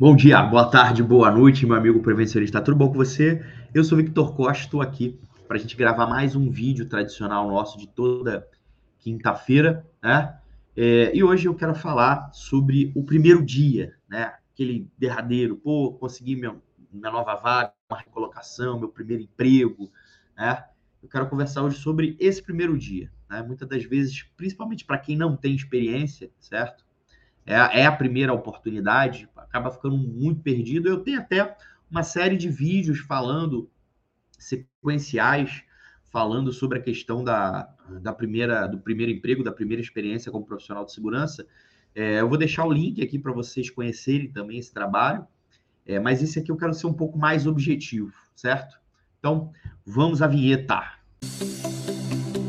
Bom dia, boa tarde, boa noite, meu amigo prevencionista. Tudo bom com você? Eu sou Victor Costa, estou aqui para a gente gravar mais um vídeo tradicional nosso de toda quinta-feira, né? É, e hoje eu quero falar sobre o primeiro dia, né? Aquele derradeiro, pô, consegui minha, minha nova vaga, uma recolocação, meu primeiro emprego, né? Eu quero conversar hoje sobre esse primeiro dia, né? Muitas das vezes, principalmente para quem não tem experiência, certo? É, é a primeira oportunidade, acaba ficando muito perdido. Eu tenho até uma série de vídeos falando, sequenciais, falando sobre a questão da, da primeira, do primeiro emprego, da primeira experiência como profissional de segurança. É, eu vou deixar o link aqui para vocês conhecerem também esse trabalho, é, mas esse aqui eu quero ser um pouco mais objetivo, certo? Então, vamos à vinheta. Música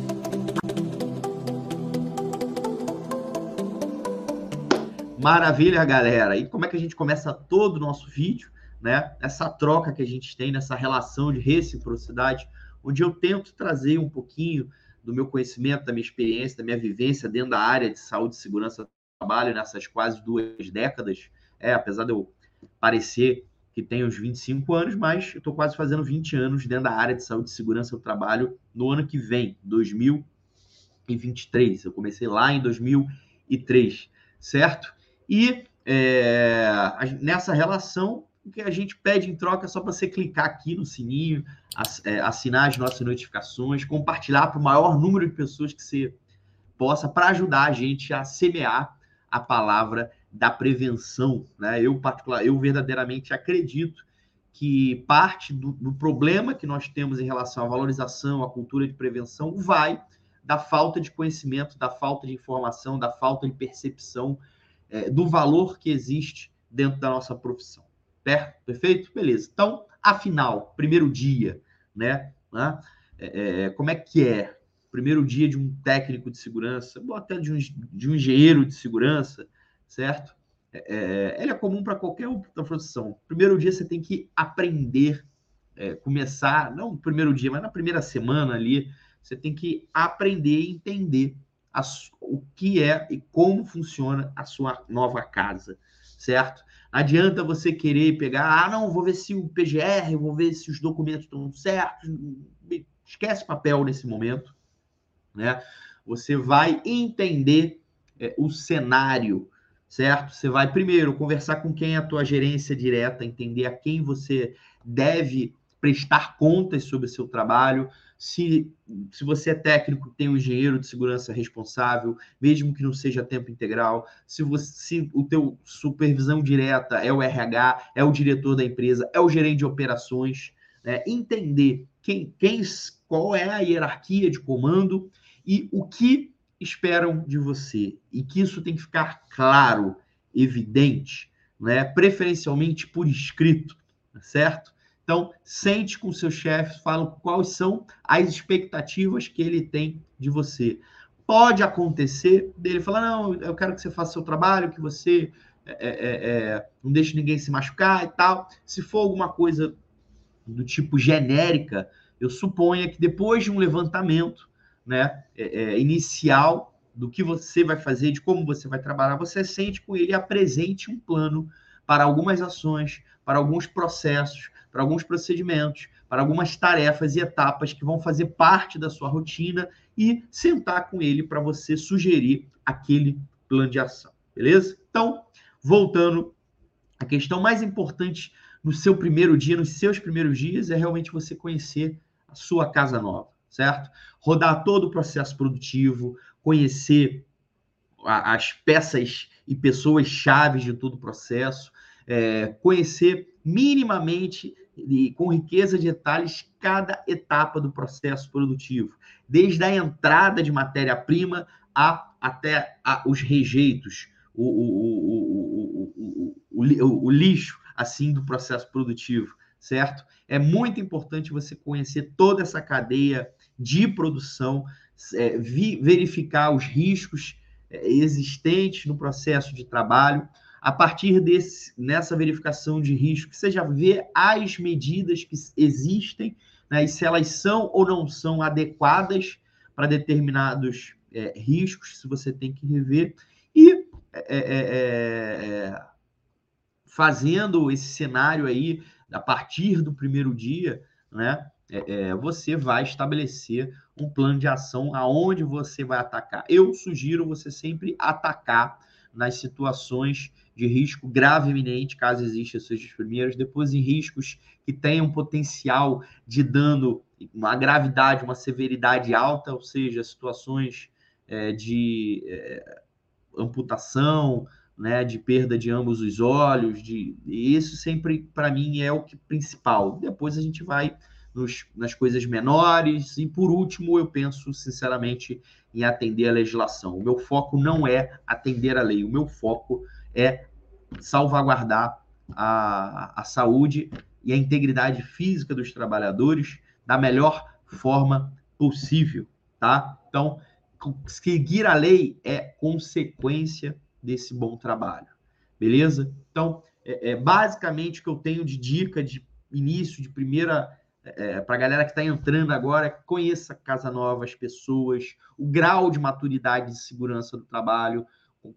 Maravilha, galera. E como é que a gente começa todo o nosso vídeo, né? Essa troca que a gente tem, nessa relação de reciprocidade, onde eu tento trazer um pouquinho do meu conhecimento, da minha experiência, da minha vivência dentro da área de saúde e segurança do trabalho nessas quase duas décadas. É, apesar de eu parecer que tenho uns 25 anos, mas eu estou quase fazendo 20 anos dentro da área de saúde e segurança do trabalho no ano que vem, 2023. Eu comecei lá em 2003, certo? E é, nessa relação, o que a gente pede em troca é só para você clicar aqui no sininho, é, assinar as nossas notificações, compartilhar para o maior número de pessoas que você possa, para ajudar a gente a semear a palavra da prevenção. Né? Eu, particular, eu verdadeiramente acredito que parte do, do, problema que nós temos em relação à valorização, à cultura de prevenção, vai da falta de conhecimento, da falta de informação, da falta de percepção é, do valor que existe dentro da nossa profissão. Perfeito? Beleza. Então, afinal, primeiro dia, né? né? É, é, como é que é? Primeiro dia de um técnico de segurança, ou até de um, de um engenheiro de segurança, certo? É, é ele é comum para qualquer outra profissão. Primeiro dia você tem que aprender, é, começar, não no primeiro dia, mas na primeira semana ali, você tem que aprender e entender a, o que é e como funciona a sua nova casa, certo? Adianta você querer pegar, ah, não, vou ver se o PGR, vou ver se os documentos estão certos. Esquece papel nesse momento, né? Você vai entender é, o cenário, certo? Você vai primeiro conversar com quem é a tua gerência direta, entender a quem você deve prestar contas sobre o seu trabalho. Se, se você é técnico, tem um engenheiro de segurança responsável, mesmo que não seja tempo integral. Se, você, se o teu supervisão direta é o RH, é o diretor da empresa, é o gerente de operações, né? entender quem, quem, qual é a hierarquia de comando e o que esperam de você. E que isso tem que ficar claro, evidente, né? preferencialmente por escrito, certo? Então, sente com seu chefe, fala quais são as expectativas que ele tem de você. Pode acontecer dele falar: não, eu quero que você faça seu trabalho, que você é, é, é, é não deixe ninguém se machucar e tal. Se for alguma coisa do tipo genérica, eu suponho que depois de um levantamento né, é, inicial do que você vai fazer, de como você vai trabalhar, você sente com ele apresente um plano para algumas ações, para alguns processos, para alguns procedimentos, para algumas tarefas e etapas que vão fazer parte da sua rotina e sentar com ele para você sugerir aquele plano de ação, beleza? Então, voltando, a questão mais importante no seu primeiro dia, nos seus primeiros dias, é realmente você conhecer a sua casa nova, certo? Rodar todo o processo produtivo, conhecer as peças e pessoas chaves de todo o processo, é, conhecer minimamente e com riqueza de detalhes cada etapa do processo produtivo, desde a entrada de matéria-prima até a, os rejeitos, o, o, o, o, lixo assim do processo produtivo, certo? É muito importante você conhecer toda essa cadeia de produção, é, vi, verificar os riscos é, existentes no processo de trabalho, a partir desse, nessa verificação de risco, você já vê as medidas que existem né, e se elas são ou não são adequadas para determinados é, riscos, se você tem que rever. E é, é, é, é fazendo esse cenário aí a partir do primeiro dia, né? É, você vai estabelecer um plano de ação aonde você vai atacar. Eu sugiro você sempre atacar nas situações de risco grave iminente, caso exista esses primeiros, depois em riscos que tenham potencial de dano, uma gravidade, uma severidade alta, ou seja, situações é, de é, amputação, né, de perda de ambos os olhos, de isso sempre para mim é o que principal. Depois a gente vai nos, nas coisas menores e por último eu penso sinceramente em atender a legislação. O meu foco não é atender a lei, o meu foco é salvaguardar a, a saúde e a integridade física dos trabalhadores da melhor forma possível, tá? Então, seguir a lei é consequência desse bom trabalho. Beleza? Então, é, é basicamente o que eu tenho de dica de início, de primeira. É, é para a galera que está entrando agora, conheça Casa Nova, as pessoas, o grau de maturidade de segurança do trabalho.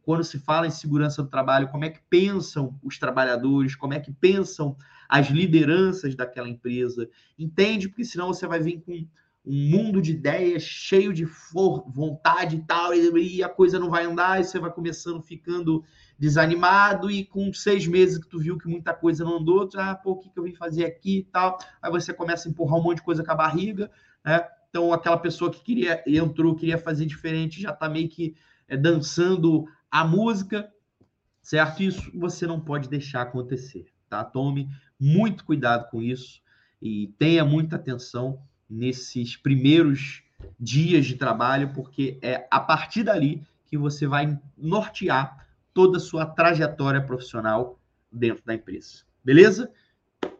Quando se fala em segurança do trabalho, como é que pensam os trabalhadores, como é que pensam as lideranças daquela empresa. Entende? Porque senão você vai vir com um mundo de ideias cheio de for, vontade e tal, e, e, a coisa não vai andar, e você vai começando ficando desanimado, e com seis meses que tu viu que muita coisa não andou, tu, ah, pô, o que, que eu vim fazer aqui e tal, aí você começa a empurrar um monte de coisa com a barriga, né? Então, aquela pessoa que queria entrou, queria fazer diferente, já tá meio que é, dançando a música, certo? Isso você não pode deixar acontecer, tá? Tome muito cuidado com isso e tenha muita atenção nesses primeiros dias de trabalho, porque é a partir dali que você vai nortear toda a sua trajetória profissional dentro da empresa. Beleza?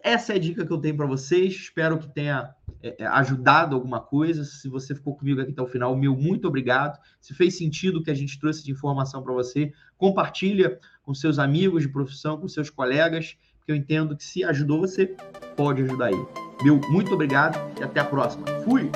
Essa é a dica que eu tenho para vocês. Espero que tenha é, é, ajudado alguma coisa. Se você ficou comigo aqui até o final, meu muito obrigado. Se fez sentido o que a gente trouxe de informação para você, compartilha com seus amigos de profissão, com seus colegas, porque eu entendo que se ajudou você, pode ajudar ele. Meu muito obrigado e até a próxima. Fui!